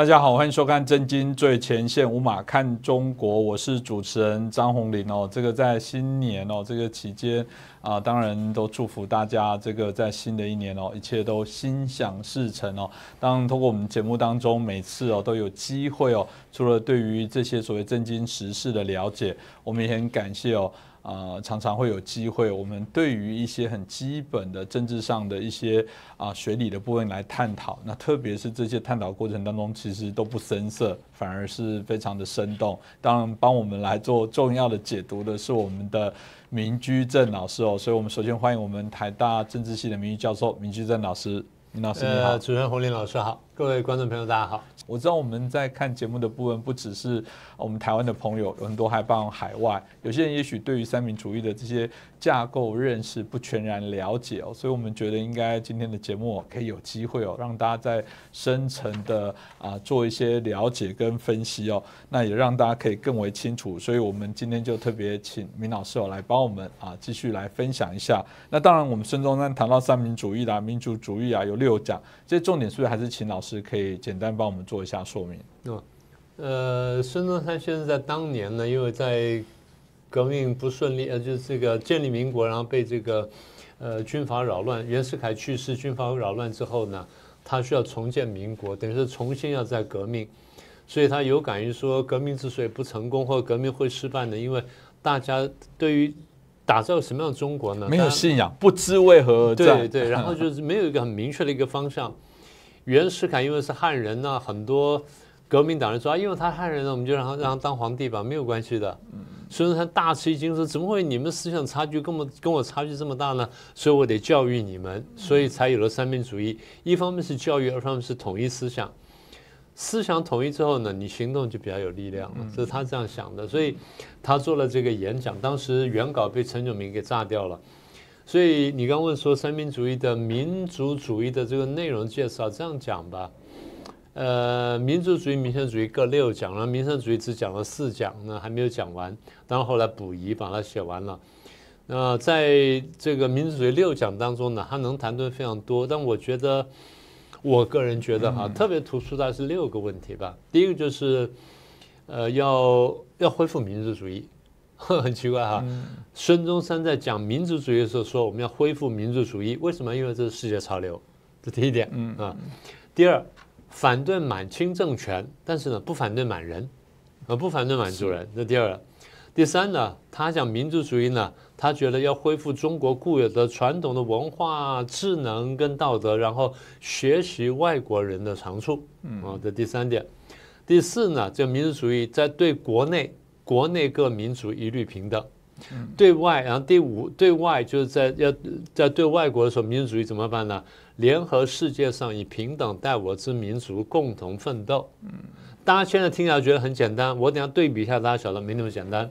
大家好，欢迎收看《震惊最前线》，五马看中国，我是主持人张宏林哦。这个在新年哦，这个期间啊，当然都祝福大家，这个在新的一年哦，一切都心想事成哦。当然，通过我们节目当中，每次哦都有机会哦，除了对于这些所谓震惊时事的了解，我们也很感谢哦。啊，常常会有机会，我们对于一些很基本的政治上的一些啊学理的部分来探讨。那特别是这些探讨过程当中，其实都不生涩，反而是非常的生动。当然，帮我们来做重要的解读的是我们的明居正老师哦。所以，我们首先欢迎我们台大政治系的名誉教授明居正老师。明老师你好，主持人洪林老师好，各位观众朋友大家好。我知道我们在看节目的部分，不只是我们台湾的朋友，有很多还包含海外。有些人也许对于三民主义的这些架构认识不全然了解哦，所以我们觉得应该今天的节目可以有机会哦，让大家在深层的啊做一些了解跟分析哦，那也让大家可以更为清楚。所以我们今天就特别请明老师哦来帮我们啊继续来分享一下。那当然，我们孙中山谈到三民主义啦、民族主义啊，有六讲，这些重点是不是还是请老师可以简单帮我们做？一下说明。嗯，呃，孙中山先生在当年呢，因为在革命不顺利，呃，就是这个建立民国，然后被这个呃军阀扰乱，袁世凯去世，军阀扰乱之后呢，他需要重建民国，等于是重新要再革命，所以他有感于说，革命之所以不成功或革命会失败呢，因为大家对于打造什么样的中国呢？没有信仰，不知为何而战。对对，然后就是没有一个很明确的一个方向。袁世凯因为是汉人呢，很多革命党人说啊，因为他汉人呢，我们就让他让他当皇帝吧，没有关系的。孙中山大吃一惊，说怎么会你们思想差距跟我跟我差距这么大呢？所以我得教育你们，所以才有了三民主义。一方面是教育，二方面是统一思想。思想统一之后呢，你行动就比较有力量了，这是他这样想的。所以他做了这个演讲，当时原稿被陈炯明给炸掉了。所以你刚问说三民主义的民族主义的这个内容介绍，这样讲吧，呃，民族主义、民生主义各六讲，然后民生主义只讲了四讲，那还没有讲完，当然后来补遗把它写完了。那在这个民族主义六讲当中呢，他能谈的非常多，但我觉得，我个人觉得哈，特别突出的是六个问题吧。第一个就是，呃，要要恢复民族主义。很奇怪哈，孙中山在讲民族主义的时候说我们要恢复民族主义，为什么？因为这是世界潮流，这第一点。嗯啊，第二，反对满清政权，但是呢不反对满人，呃不反对满族人，这第二。第三呢，他讲民族主义呢，他觉得要恢复中国固有的传统的文化、智能跟道德，然后学习外国人的长处。嗯啊，这第三点。第四呢，这民族主义在对国内。国内各民族一律平等，对外，然后第五，对外就是在要在对外国的时候，民族主义怎么办呢？联合世界上以平等待我之民族共同奋斗。嗯，大家现在听起来觉得很简单，我等下对比一下，大家晓得没那么简单。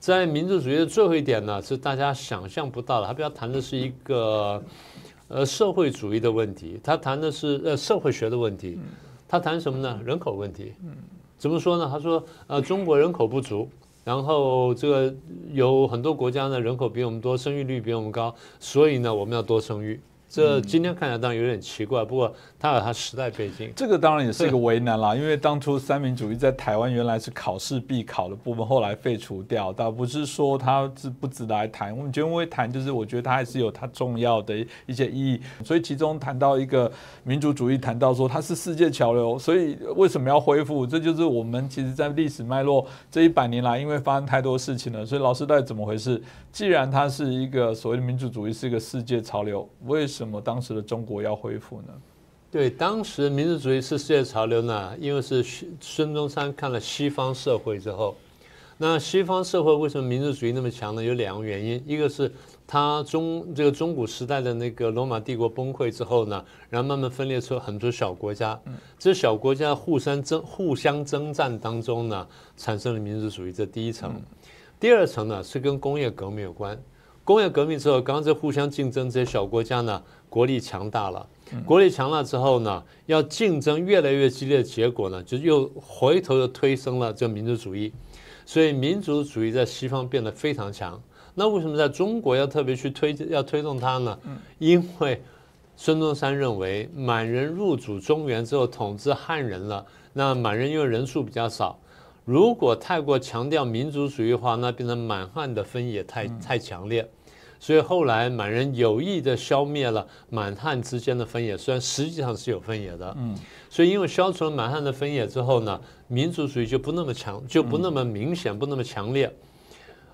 在民族主义的最后一点呢，是大家想象不到的，他不要谈的是一个呃社会主义的问题，他谈的是呃社会学的问题，他谈什么呢？人口问题。怎么说呢？他说，呃，中国人口不足，然后这个有很多国家呢，人口比我们多，生育率比我们高，所以呢，我们要多生育。这今天看起来当然有点奇怪，不过它有它时代背景。这个当然也是一个为难啦，因为当初三民主义在台湾原来是考试必考的部分，后来废除掉，倒不是说它值不值得来谈。我们觉得会谈，就是我觉得它还是有它重要的一些意义。所以其中谈到一个民族主义，谈到说它是世界潮流，所以为什么要恢复？这就是我们其实在历史脉络这一百年来，因为发生太多事情了，所以老师到底怎么回事？既然它是一个所谓的民族主义是一个世界潮流，为什么当时的中国要恢复呢？对，当时民族主义是世界潮流呢，因为是孙中山看了西方社会之后，那西方社会为什么民族主义那么强呢？有两个原因，一个是他中这个中古时代的那个罗马帝国崩溃之后呢，然后慢慢分裂出很多小国家，这小国家互相争互相征战当中呢，产生了民族主义，这第一层。第二层呢是跟工业革命有关。工业革命之后，刚刚在互相竞争，这些小国家呢，国力强大了。国力强大之后呢，要竞争越来越激烈的结果呢，就又回头又推升了这个民族主义。所以民族主义在西方变得非常强。那为什么在中国要特别去推要推动它呢？因为孙中山认为满人入主中原之后统治汉人了，那满人因为人数比较少，如果太过强调民族主义的话，那变成满汉的分野太太强烈。所以后来满人有意的消灭了满汉之间的分野，虽然实际上是有分野的。嗯，所以因为消除了满汉的分野之后呢，民族主义就不那么强，就不那么明显，不那么强烈。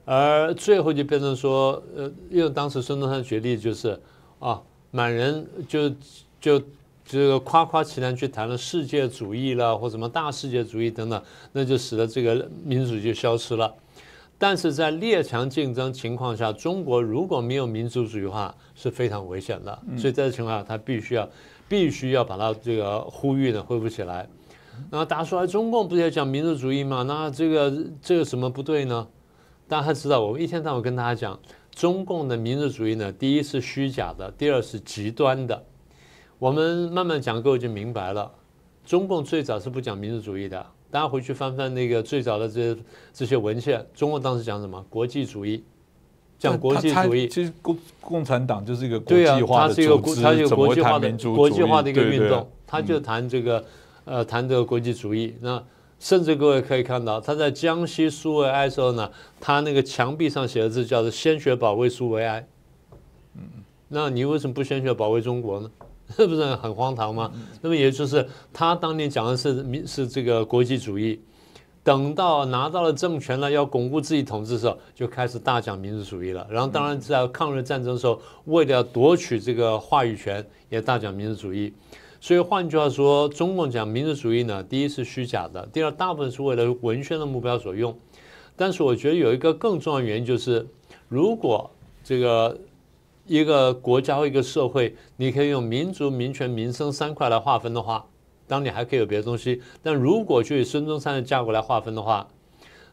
而最后就变成说，呃，因为当时孙中山决例就是啊，满人就就这个夸夸其谈去谈了世界主义了，或什么大世界主义等等，那就使得这个民主就消失了。但是在列强竞争情况下，中国如果没有民族主义化是非常危险的。所以在这情况下，他必须要必须要把它这个呼吁呢恢复起来。那大家说，中共不是要讲民族主义吗？那这个这个什么不对呢？大家知道，我一天到晚跟大家讲，中共的民族主义呢，第一是虚假的，第二是极端的。我们慢慢讲，各位就明白了。中共最早是不讲民族主义的。大家回去翻翻那个最早的这这些文献，中共当时讲什么？国际主义，讲国际主义。其实共共产党就是一个国际化的组织，它是一个国际化的国际化的一个运动，他就谈这个呃谈这个国际主义。那甚至各位可以看到，他在江西苏维埃时候呢，他那个墙壁上写的字叫做“鲜血保卫苏维埃”。嗯，那你为什么不鲜血保卫中国呢？是 不是很荒唐吗？那么也就是他当年讲的是民是这个国际主义，等到拿到了政权了，要巩固自己统治的时候，就开始大讲民族主义了。然后当然在抗日战争的时候，为了夺取这个话语权，也大讲民族主义。所以换句话说，中共讲民族主义呢，第一是虚假的，第二大部分是为了文宣的目标所用。但是我觉得有一个更重要的原因就是，如果这个。一个国家或一个社会，你可以用民族、民权、民生三块来划分的话，当你还可以有别的东西。但如果就孙中山的架构来划分的话，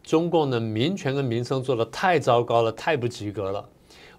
中共的民权跟民生做的太糟糕了，太不及格了，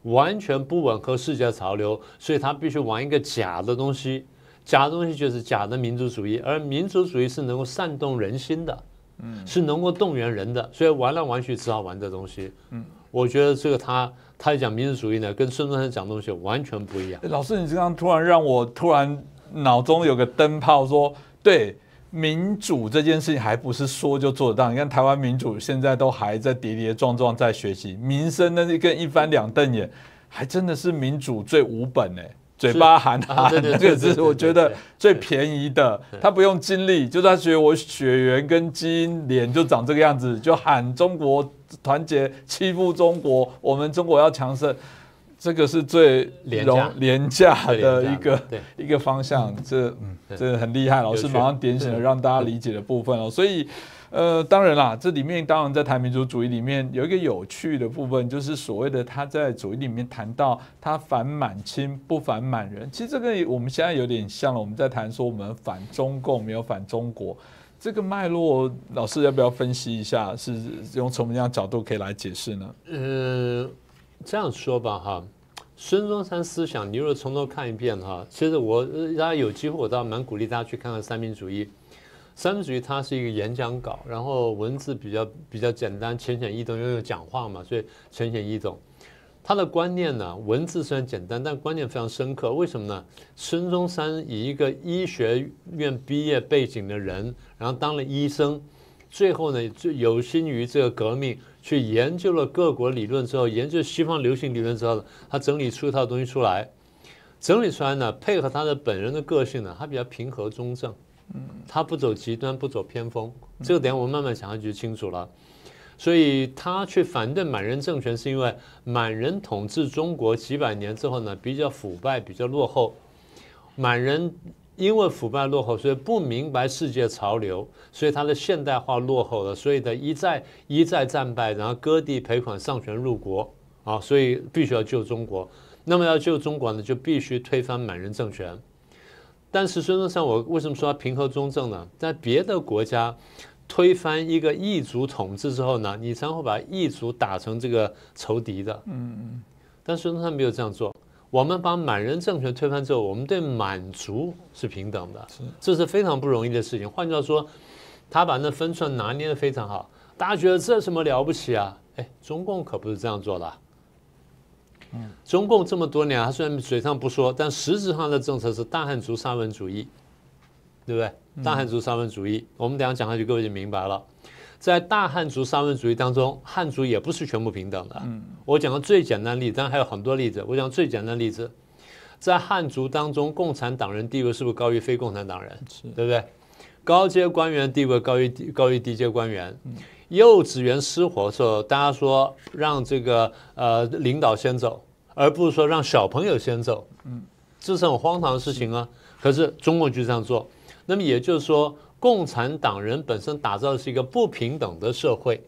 完全不吻合世界潮流，所以他必须玩一个假的东西。假的东西就是假的民族主义，而民族主义是能够煽动人心的，嗯，是能够动员人的，所以玩来玩去只好玩这东西。嗯，我觉得这个他。他讲民族主义呢，跟孙中山讲东西完全不一样。老师，你刚刚突然让我突然脑中有个灯泡，说对民主这件事情还不是说就做得到。你看台湾民主现在都还在跌跌撞撞在学习，民生那跟一翻两瞪眼，还真的是民主最无本哎。嘴巴喊喊，这个是我觉得最便宜的。他不用精力，就他觉得我血缘跟基因脸就长这个样子，就喊中国团结，欺负中国，我们中国要强盛，这个是最廉廉价的一个一个方向。这嗯，这很厉害，老师马上点醒了让大家理解的部分哦，所以。呃，当然啦，这里面当然在谈民族主义里面有一个有趣的部分，就是所谓的他在主义里面谈到他反满清不反满人，其实这个我们现在有点像了。我们在谈说我们反中共没有反中国，这个脉络，老师要不要分析一下？是用什么样角度可以来解释呢？嗯，这样说吧，哈，孙中山思想，你如果从头看一遍哈，其实我大家有机会，我倒蛮鼓励大家去看看三民主义。三民主义它是一个演讲稿，然后文字比较比较简单、浅显易懂，因为讲话嘛，所以浅显易懂。他的观念呢，文字虽然简单，但观念非常深刻。为什么呢？孙中山以一个医学院毕业背景的人，然后当了医生，最后呢就有心于这个革命，去研究了各国理论之后，研究西方流行理论之后，他整理出一套东西出来。整理出来呢，配合他的本人的个性呢，他比较平和中正。他不走极端，不走偏锋，这个等下我们慢慢讲下去就清楚了。所以他去反对满人政权，是因为满人统治中国几百年之后呢，比较腐败，比较落后。满人因为腐败落后，所以不明白世界潮流，所以他的现代化落后了，所以的一再一再战败，然后割地赔款，上权入国啊，所以必须要救中国。那么要救中国呢，就必须推翻满人政权。但是孙中山，我为什么说他平和中正呢？在别的国家推翻一个异族统治之后呢，你才会把异族打成这个仇敌的。嗯嗯。但孙中山没有这样做。我们把满人政权推翻之后，我们对满族是平等的，这是非常不容易的事情。换句话说，他把那分寸拿捏的非常好。大家觉得这什么了不起啊？哎，中共可不是这样做的。中共这么多年，他虽然嘴上不说，但实质上的政策是大汉族沙文主义，对不对？大汉族三文主义，我们等下讲下去，各位就明白了。在大汉族三文主义当中，汉族也不是全部平等的。嗯我讲个最简单例子，当然还有很多例子。我讲最简单例子，在汉族当中，共产党人地位是不是高于非共产党人？是对不对？高阶官员地位高于低高于低阶官员。幼稚园失火的时候，大家说让这个呃领导先走，而不是说让小朋友先走。嗯，这是很荒唐的事情啊。可是中共就这样做。那么也就是说。共产党人本身打造的是一个不平等的社会，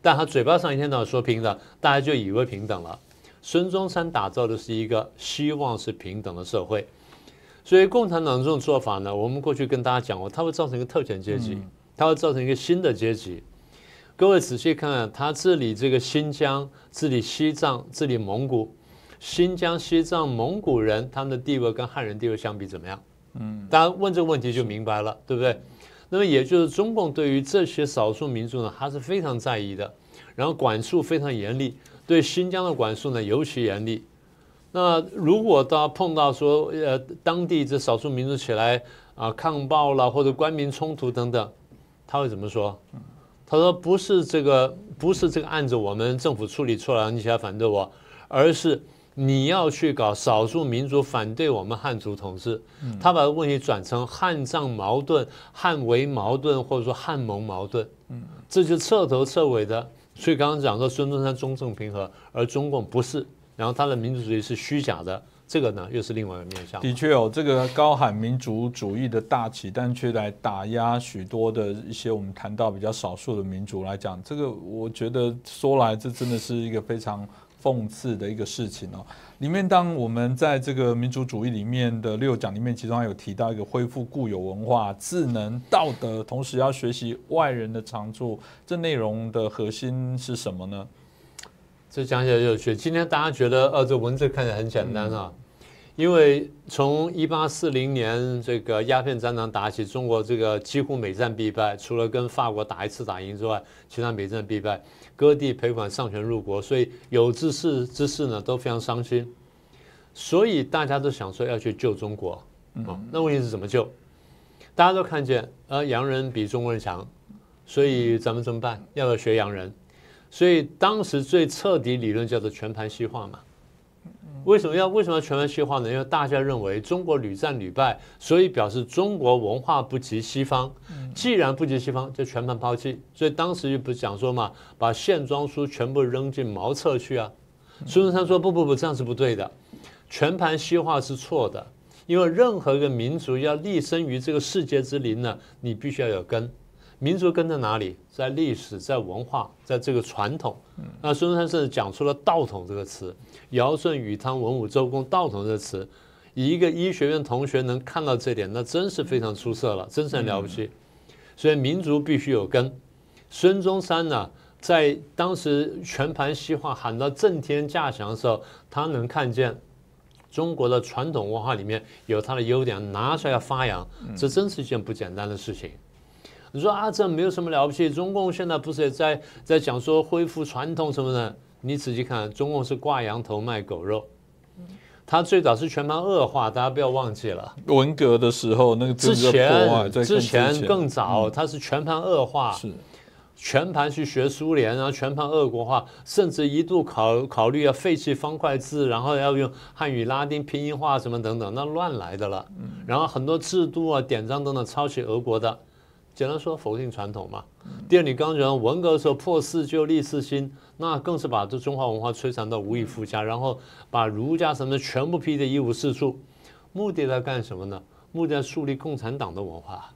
但他嘴巴上一天到晚说平等，大家就以为平等了。孙中山打造的是一个希望是平等的社会，所以共产党这种做法呢，我们过去跟大家讲过，它会造成一个特权阶级，它会造成一个新的阶级。各位仔细看看，他治理这个新疆、治理西藏、治理蒙古，新疆、西藏、蒙古人他们的地位跟汉人地位相比怎么样？嗯，大家问这个问题就明白了，对不对？那么也就是中共对于这些少数民族呢，他是非常在意的，然后管束非常严厉，对新疆的管束呢尤其严厉。那如果到碰到说呃当地这少数民族起来啊抗暴了或者官民冲突等等，他会怎么说？他说不是这个不是这个案子我们政府处理错了，你起来反对我，而是。你要去搞少数民族反对我们汉族统治，他把问题转成汉藏矛盾、汉维矛盾，或者说汉蒙矛盾，嗯，这就彻头彻尾的。所以刚刚讲说孙中山中正平和，而中共不是，然后他的民族主义是虚假的，这个呢又是另外一个面向。的确哦这个高喊民族主义的大旗，但却来打压许多的一些我们谈到比较少数的民族来讲，这个我觉得说来这真的是一个非常。讽刺的一个事情哦，里面当我们在这个民族主义里面的六讲里面，其中还有提到一个恢复固有文化、智能、道德，同时要学习外人的长处，这内容的核心是什么呢？这讲起来有趣。今天大家觉得，呃，这文字看起来很简单啊，因为从一八四零年这个鸦片战争打起，中国这个几乎每战必败，除了跟法国打一次打赢之外，其他每战必败。割地赔款上权入国，所以有志士之士呢都非常伤心，所以大家都想说要去救中国。嗯，那问题是怎么救？大家都看见，呃，洋人比中国人强，所以咱们怎么办？要不要学洋人？所以当时最彻底理论叫做全盘西化嘛。为什么要为什么要全盘西化呢？因为大家认为中国屡战屡败，所以表示中国文化不及西方。既然不及西方，就全盘抛弃。所以当时就不是讲说嘛，把线装书全部扔进茅厕去啊。孙中山说不不不，这样是不对的，全盘西化是错的。因为任何一个民族要立身于这个世界之林呢，你必须要有根。民族根在哪里？在历史，在文化，在这个传统。那孙中山甚至讲出了“道统”这个词，尧舜禹汤文武周公“道统”这个词，一个医学院同学能看到这点，那真是非常出色了，真是很了不起。所以民族必须有根。孙中山呢，在当时全盘西化喊到震天价响的时候，他能看见中国的传统文化里面有它的优点，拿出来发扬，这真是一件不简单的事情。你说啊，这没有什么了不起。中共现在不是也在在讲说恢复传统什么的？你仔细看，中共是挂羊头卖狗肉。他最早是全盘恶化，大家不要忘记了。文革的时候，那个之前之前更早，他是全盘恶化，是全盘去学苏联，然后全盘俄国化，甚至一度考考虑要废弃方块字，然后要用汉语拉丁拼音化什么等等，那乱来的了。然后很多制度啊、典章等等抄袭俄国的。简单说，否定传统嘛。第二，你刚刚讲文革的时候破四旧立四新，那更是把这中华文化摧残到无以复加，然后把儒家什么的全部批的一无是处。目的在干什么呢？目的在树立共产党的文化。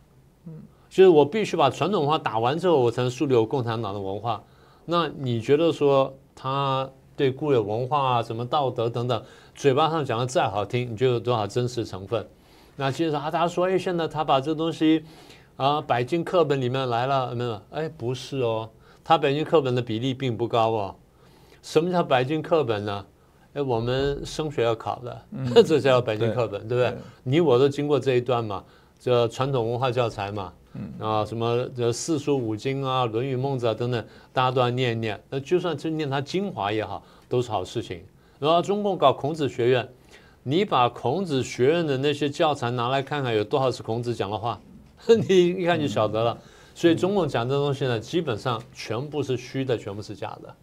嗯，就是我必须把传统文化打完之后，我才能树立我共产党的文化。那你觉得说他对固有文化啊、什么道德等等，嘴巴上讲的再好听，你觉得有多少真实成分？那其实啊，大家说，哎，现在他把这东西。啊，百经课本里面来了没有？哎，不是哦，它百经课本的比例并不高哦。什么叫百经课本呢？哎，我们升学要考的，这叫百经课本，对不对？你我都经过这一段嘛，这传统文化教材嘛，啊，什么这四书五经啊，《论语》《孟子》啊等等，大家都要念一念。那就算是念它精华也好，都是好事情。然后中共搞孔子学院，你把孔子学院的那些教材拿来看看，有多少是孔子讲的话，你一看就晓得了。所以中共讲这东西呢，基本上全部是虚的，全部是假的。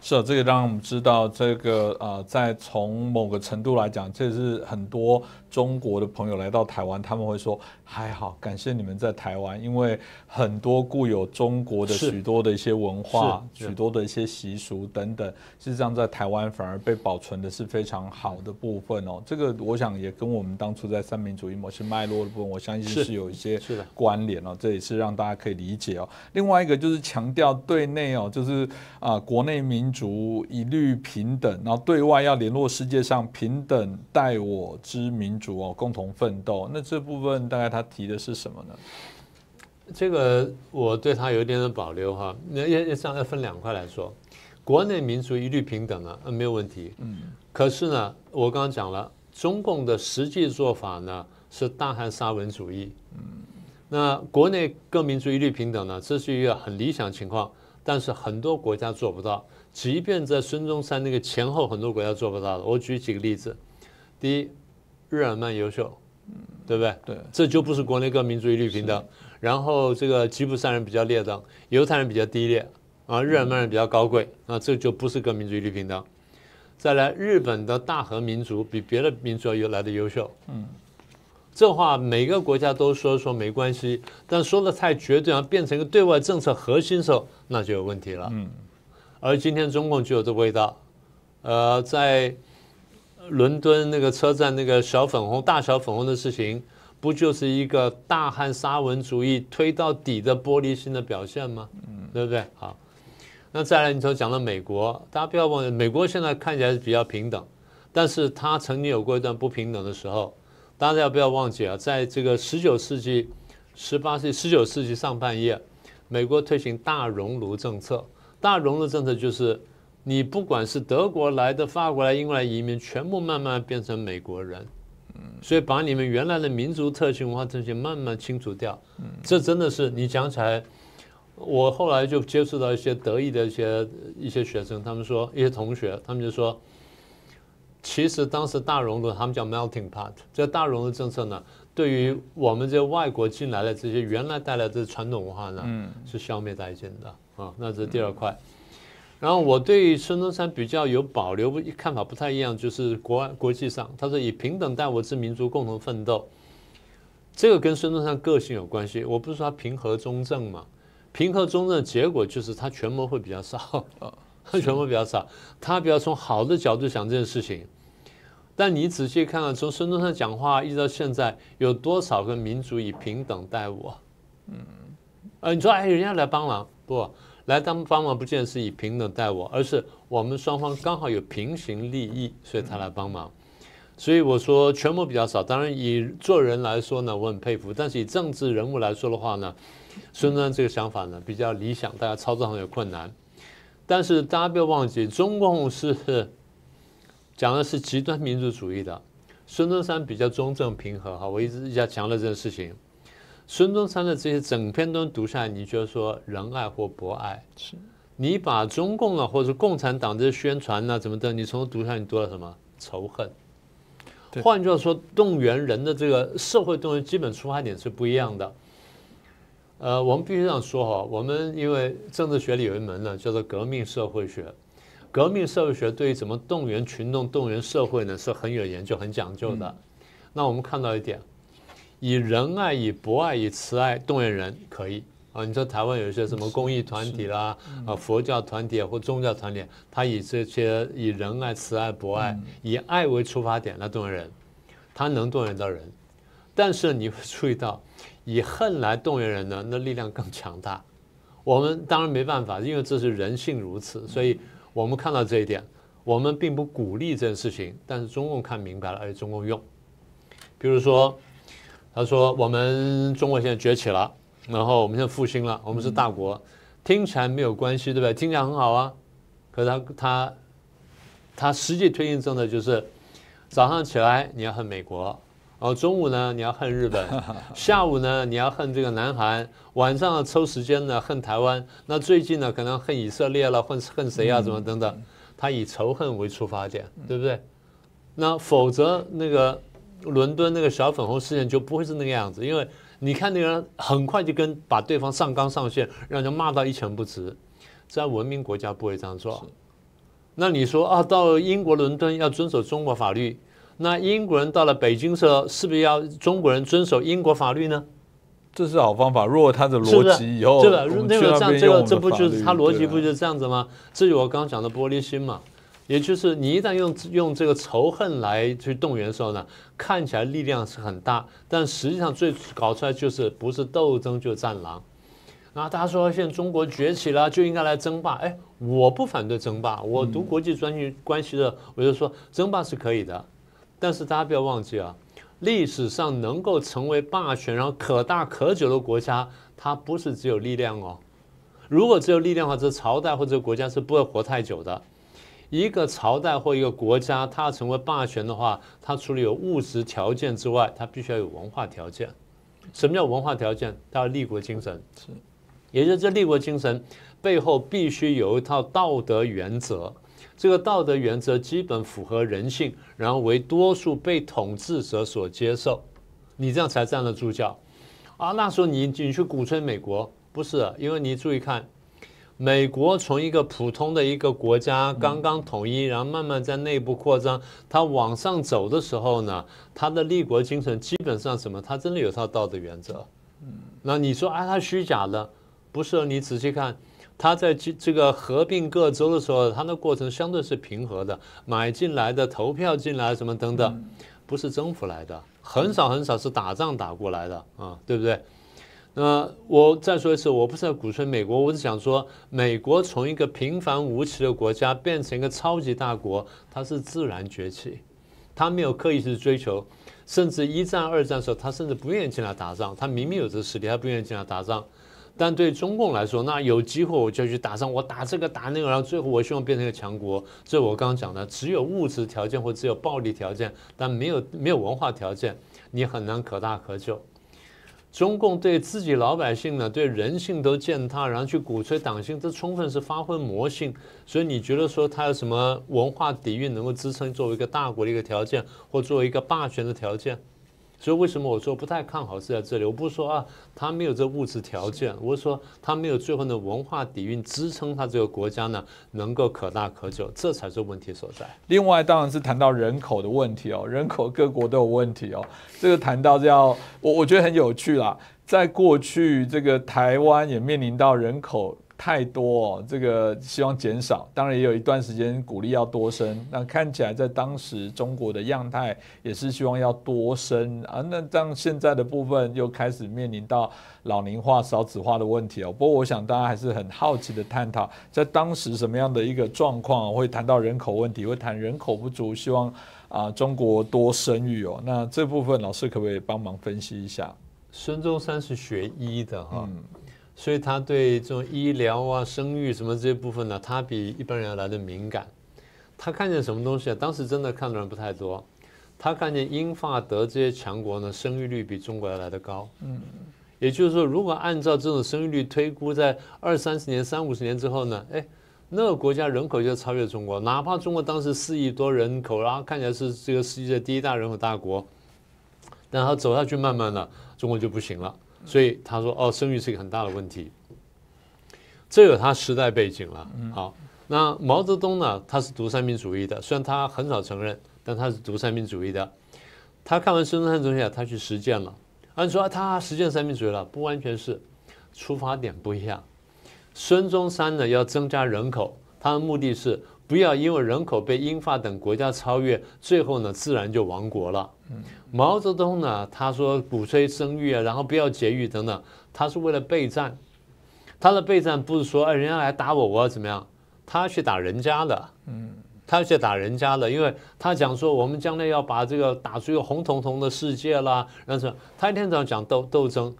是啊，这个让我们知道，这个呃，在从某个程度来讲，这是很多中国的朋友来到台湾，他们会说还好，感谢你们在台湾，因为很多固有中国的许多的一些文化、许多的一些习俗等等，事实上在台湾反而被保存的是非常好的部分哦。这个我想也跟我们当初在三民主义模式脉络的部分，我相信是是有一些是的关联哦，这也是让大家可以理解哦。另外一个就是强调对内哦，就是啊、国内民族一律平等，然后对外要联络世界上平等待我之民族哦，共同奋斗。那这部分大概他提的是什么呢？这个我对他有一点点保留哈，那要要这样要分两块来说，国内民族一律平等呢，嗯没有问题。嗯。可是呢，我刚刚讲了，中共的实际做法呢是大汉沙文主义。嗯。那国内各民族一律平等呢，这是一个很理想情况，但是很多国家做不到。即便在孙中山那个前后，很多国家做不到的。我举几个例子，第一，日耳曼优秀，对不对？对，这就不是国内各民族一律平等。然后这个吉普赛人比较劣等，犹太人比较低劣，啊，日耳曼人比较高贵，啊，这就不是各民族一律平等。再来，日本的大和民族比别的民族要来的优秀，嗯，这话每个国家都说说没关系，但说的太绝对，啊，变成一个对外政策核心的时候，那就有问题了，嗯。而今天中共就有这味道，呃，在伦敦那个车站那个小粉红、大小粉红的事情，不就是一个大汉沙文主义推到底的玻璃心的表现吗？嗯，对不对？好，那再来，你说讲到美国，大家不要忘记，美国现在看起来是比较平等，但是它曾经有过一段不平等的时候，大家不要忘记啊，在这个十九世纪、十八世纪、十九世纪上半叶，美国推行大熔炉政策。大熔炉政策就是，你不管是德国来的、法国来、英国来移民，全部慢慢变成美国人。所以把你们原来的民族特性、文化特性慢慢清除掉。这真的是你讲起来，我后来就接触到一些德意的一些一些学生，他们说一些同学，他们就说，其实当时大熔炉他们叫 melting pot，这个大熔炉政策呢，对于我们这些外国进来的这些原来带来的传统文化呢，是消灭殆尽的。啊，那这是第二块。然后我对孙中山比较有保留，看法不太一样，就是国外国际上，他说以平等待我之民族共同奋斗，这个跟孙中山个性有关系。我不是说他平和中正嘛，平和中正的结果就是他权谋会比较少，他权谋比较少，他比较从好的角度想这件事情。但你仔细看看，从孙中山讲话一直到现在，有多少个民族以平等待我？嗯，呃，你说哎，人家来帮忙不？来当帮忙，不见得是以平等待我，而是我们双方刚好有平行利益，所以他来帮忙。所以我说权谋比较少，当然以做人来说呢，我很佩服。但是以政治人物来说的话呢，孙中山这个想法呢比较理想，大家操作上有困难。但是大家不要忘记，中共是讲的是极端民族主义的，孙中山比较中正平和哈，我一直一直强调这件事情。孙中山的这些整篇都读下来，你觉得说仁爱或博爱？是你把中共啊或者共产党这些宣传呐、怎么的，你从读下来，你读了什么仇恨？换句话说，动员人的这个社会动员基本出发点是不一样的。呃，我们必须这样说哈，我们因为政治学里有一门呢叫做革命社会学，革命社会学对于怎么动员群众、动员社会呢是很有研究、很讲究的。那我们看到一点，以仁爱、以博爱、以慈爱动员人可以啊。你说台湾有一些什么公益团体啦，啊佛教团体啊或宗教团体，他以这些以仁爱、慈爱、博爱，以爱为出发点来动员人，他能动员到人。但是你会注意到，以恨来动员人呢，那力量更强大。我们当然没办法，因为这是人性如此，所以我们看到这一点，我们并不鼓励这件事情，但是中共看明白了，而且中共用。比如说，他说我们中国现在崛起了，然后我们现在复兴了，我们是大国，听起来没有关系，对不对？听起来很好啊，可是他他他实际推行政策就是，早上起来你要恨美国，然后中午呢你要恨日本，下午呢你要恨这个南韩，晚上抽时间呢恨台湾，那最近呢可能恨以色列了，恨恨谁啊，怎么等等。他以仇恨为出发点，对不对？那否则那个伦敦那个小粉红事件就不会是那个样子，因为你看那个人很快就跟把对方上纲上线，让人骂到一钱不值，在文明国家不会这样做。那你说啊，到英国伦敦要遵守中国法律，那英国人到了北京时候，是不是要中国人遵守英国法律呢？这是好方法。如果他的逻辑以后，对吧？那个这样，这个这不就是他逻辑不就是这样子吗？这就我刚刚讲的玻璃心嘛。也就是你一旦用用这个仇恨来去动员的时候呢，看起来力量是很大，但实际上最搞出来就是不是斗争就是战狼。啊，大家说现在中国崛起了，就应该来争霸。哎，我不反对争霸，我读国际专业关系的，我就说争霸是可以的。但是大家不要忘记啊，历史上能够成为霸权然后可大可久的国家，它不是只有力量哦。如果只有力量的话，这朝代或者国家是不会活太久的。一个朝代或一个国家，它要成为霸权的话，它除了有物质条件之外，它必须要有文化条件。什么叫文化条件？它要立国精神。是。也就是这立国精神背后必须有一套道德原则，这个道德原则基本符合人性，然后为多数被统治者所接受，你这样才站得住脚啊！那时候你你去鼓吹美国不是？因为你注意看，美国从一个普通的一个国家刚刚统一，然后慢慢在内部扩张，它往上走的时候呢，它的立国精神基本上什么？它真的有套道德原则。嗯，那你说啊，它虚假的？不是，你仔细看，它在这这个合并各州的时候，它的过程相对是平和的，买进来的、投票进来什么等等，不是征服来的，很少很少是打仗打过来的啊，对不对？那我再说一次，我不是在鼓吹美国，我是想说，美国从一个平凡无奇的国家变成一个超级大国，它是自然崛起，它没有刻意去追求，甚至一战、二战的时候，他甚至不愿意进来打仗，他明明有这个实力，他不愿意进来打仗。但对中共来说，那有机会我就去打仗，我打这个打那个，然后最后我希望变成一个强国。这我刚刚讲的，只有物质条件或只有暴力条件，但没有没有文化条件，你很难可大可就。中共对自己老百姓呢，对人性都践踏，然后去鼓吹党性，这充分是发挥魔性。所以你觉得说他有什么文化底蕴能够支撑作为一个大国的一个条件，或作为一个霸权的条件？所以为什么我说不太看好是在这里？我不是说啊，他没有这物质条件，我是说他没有最后的文化底蕴支撑他这个国家呢，能够可大可久，这才是问题所在。另外，当然是谈到人口的问题哦，人口各国都有问题哦。这个谈到要我我觉得很有趣啦，在过去这个台湾也面临到人口。太多哦，这个希望减少，当然也有一段时间鼓励要多生。那看起来在当时中国的样态也是希望要多生啊。那这样现在的部分又开始面临到老龄化、少子化的问题哦。不过我想大家还是很好奇的探讨，在当时什么样的一个状况会谈到人口问题，会谈人口不足，希望啊中国多生育哦。那这部分老师可不可以帮忙分析一下？孙中山是学医的哈。所以他对这种医疗啊、生育什么这些部分呢，他比一般人要来的敏感。他看见什么东西啊？当时真的看的人不太多。他看见英法德这些强国呢，生育率比中国要来的高。嗯。也就是说，如果按照这种生育率推估，在二三十年、三五十年之后呢，哎，那个国家人口就超越中国。哪怕中国当时四亿多人口，然后看起来是这个世界第一大人口大国，但他走下去，慢慢的，中国就不行了。所以他说：“哦，生育是一个很大的问题，这有他时代背景了。好，那毛泽东呢？他是读三民主义的，虽然他很少承认，但他是读三民主义的。他看完孙中山东西，他去实践了。按说他实践三民主义了，不完全是，出发点不一样。孙中山呢，要增加人口，他的目的是。”不要因为人口被英法等国家超越，最后呢自然就亡国了。毛泽东呢，他说鼓吹生育啊，然后不要节育等等，他是为了备战。他的备战不是说哎人家来打我我要怎么样，他去打人家的。嗯，他去打人家的，因为他讲说我们将来要把这个打出一个红彤彤的世界啦。然后他一天早上讲斗斗争，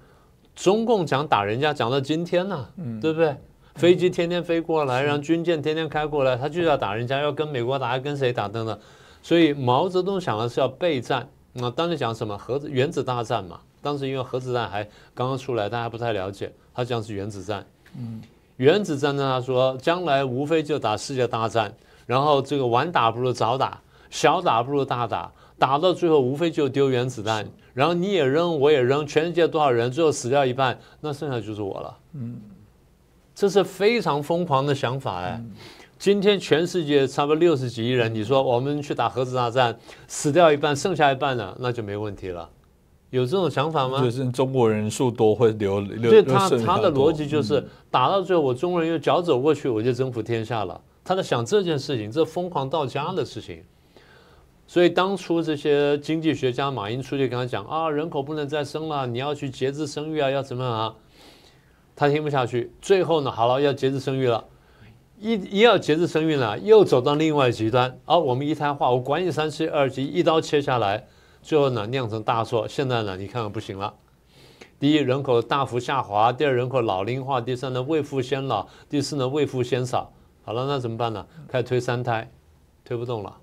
中共讲打人家讲到今天呢，对不对？飞机天天飞过来，让军舰天天开过来，他就要打人家，要跟美国打，要跟谁打等等。所以毛泽东想的是要备战。那当时讲什么核子原子大战嘛？当时因为核子弹还刚刚出来，大家不太了解。他讲是原子战。嗯，原子战呢，他说将来无非就打世界大战。然后这个晚打不如早打，小打不如大打，打到最后无非就丢原子弹，然后你也扔，我也扔，全世界多少人最后死掉一半，那剩下就是我了。嗯，这是非常疯狂的想法哎。今天全世界差不多六十几亿人，你说我们去打核子大战，死掉一半，剩下一半了，那就没问题了。有这种想法吗？就是中国人数多会流流。对他他的逻辑就是打到最后，我中国人又脚走过去，我就征服天下了。他在想这件事情，这疯狂到家的事情。所以当初这些经济学家马云出去跟他讲啊，人口不能再生了，你要去节制生育啊，要怎么样啊？他听不下去。最后呢，好了，要节制生育了。一一要节制生育呢，又走到另外极端。哦，我们一胎化，我管你三七二十一，一刀切下来，最后呢酿成大错。现在呢，你看看不行了。第一，人口大幅下滑；第二，人口老龄化；第三呢，未富先老；第四呢，未富先少。好了，那怎么办呢？开始推三胎，推不动了，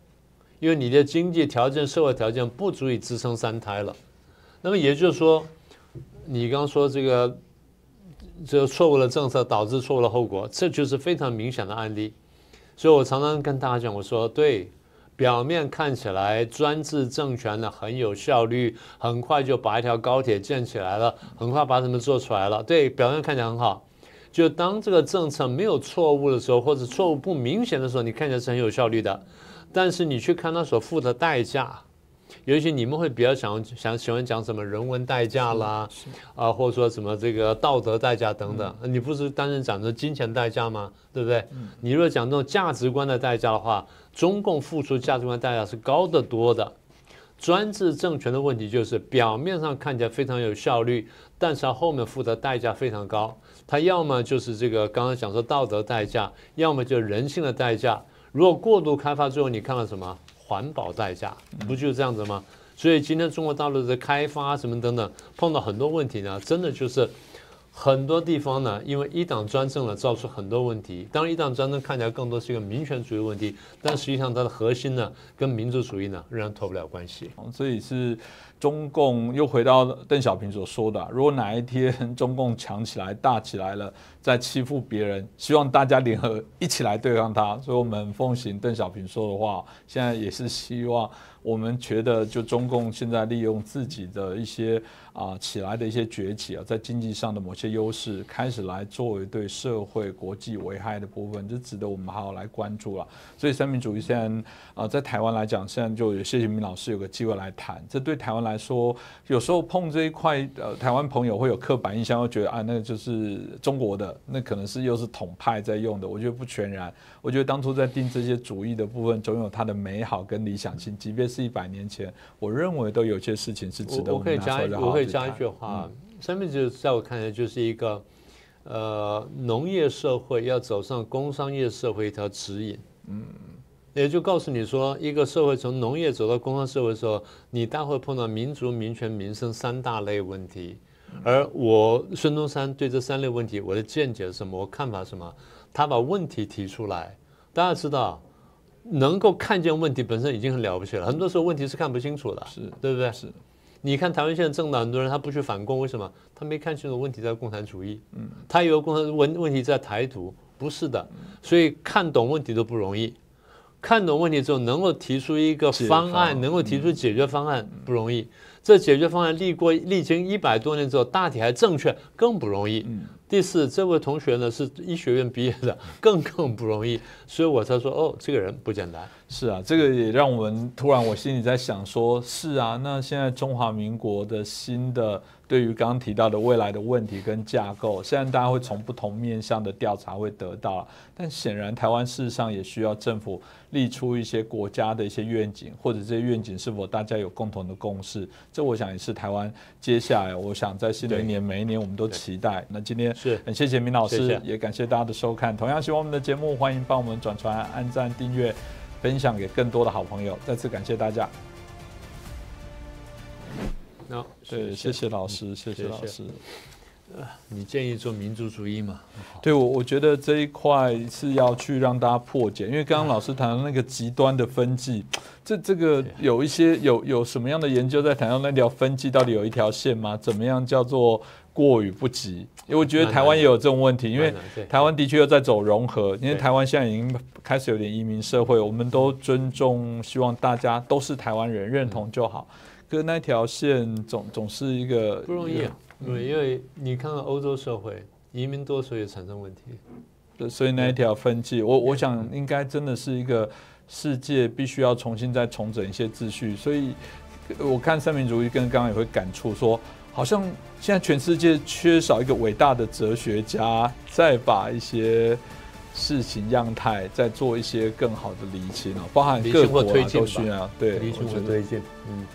因为你的经济条件、社会条件不足以支撑三胎了。那么也就是说，你刚刚说这个。这个错误的政策导致错误的后果，这就是非常明显的案例。所以我常常跟大家讲，我说对，表面看起来专制政权呢很有效率，很快就把一条高铁建起来了，很快把什么做出来了。对，表面看起来很好。就当这个政策没有错误的时候，或者错误不明显的时候，你看起来是很有效率的。但是你去看它所付的代价。尤其你们会比较想想喜欢讲什么人文代价啦，啊，或者说什么这个道德代价等等，你不是单纯讲的金钱代价吗？对不对？你如果讲这种价值观的代价的话，中共付出价值观代价是高得多的。专制政权的问题就是表面上看起来非常有效率，但是它后面付的代价非常高。它要么就是这个刚刚讲说道德代价，要么就人性的代价。如果过度开发之后，你看到什么？环保代价不就是这样子吗？所以今天中国大陆的开发什么等等，碰到很多问题呢，真的就是很多地方呢，因为一党专政了，造出很多问题。当然，一党专政看起来更多是一个民权主义问题，但实际上它的核心呢，跟民族主义呢，仍然脱不了关系。所以是。中共又回到邓小平所说的：如果哪一天中共强起来、大起来了，在欺负别人，希望大家联合一起来对抗他。所以，我们奉行邓小平说的话，现在也是希望。我们觉得，就中共现在利用自己的一些啊起来的一些崛起啊，在经济上的某些优势，开始来作为对社会国际危害的部分，就值得我们好好来关注了。所以，三民主义现在啊，在台湾来讲，现在就有谢谢明老师有个机会来谈。这对台湾来说，有时候碰这一块，呃，台湾朋友会有刻板印象，会觉得啊，那个就是中国的，那可能是又是统派在用的。我觉得不全然。我觉得当初在定这些主义的部分，总有它的美好跟理想性，即便是一百年前，我认为都有些事情是值得我们拿出来我可以加一句话，上面就在我看来就是一个，呃，农业社会要走上工商业社会一条指引。嗯，也就告诉你说，一个社会从农业走到工商社会的时候，你大会碰到民族、民权、民生三大类问题。而我孙中山对这三类问题，我的见解是什么？我看法是什么？他把问题提出来，大家知道，能够看见问题本身已经很了不起了。很多时候问题是看不清楚的，是对不对？是。你看台湾现在政党很多人他不去反共，为什么？他没看清楚问题在共产主义。嗯。他以为共产问问题在台独，不是的。所以看懂问题都不容易，看懂问题之后能够提出一个方案，能够提出解决方案不容易。这解决方案历过历经一百多年之后，大体还正确，更不容易。第四，这位同学呢是医学院毕业的，更更不容易，所以我才说哦，这个人不简单。是啊，这个也让我们突然我心里在想，说是啊，那现在中华民国的新的。对于刚刚提到的未来的问题跟架构，虽然大家会从不同面向的调查会得到，但显然台湾事实上也需要政府立出一些国家的一些愿景，或者这些愿景是否大家有共同的共识？这我想也是台湾接下来我想在新的一年每一年我们都期待。那今天是很谢谢明老师，也感谢大家的收看。同样喜欢我们的节目，欢迎帮我们转传、按赞、订阅、分享给更多的好朋友。再次感谢大家。好，对，谢谢老师，谢谢老师。你建议做民族主义嘛？对我，我觉得这一块是要去让大家破解，因为刚刚老师谈到那个极端的分际，这这个有一些有有什么样的研究在谈到那条分际到底有一条线吗？怎么样叫做过与不及？因为我觉得台湾也有这种问题，因为台湾的确又在走融合，因为台湾现在已经开始有点移民社会，我们都尊重，希望大家都是台湾人，认同就好。可那条线总总是一个不容易啊。对，因为你看到欧洲社会移民多，所以产生问题。所以那一条分界，我我想应该真的是一个世界必须要重新再重整一些秩序。所以我看三民主义，跟刚刚也会感触说，好像现在全世界缺少一个伟大的哲学家，再把一些事情样态再做一些更好的理清啊，包含各国啊都需要对，理清和推进，嗯。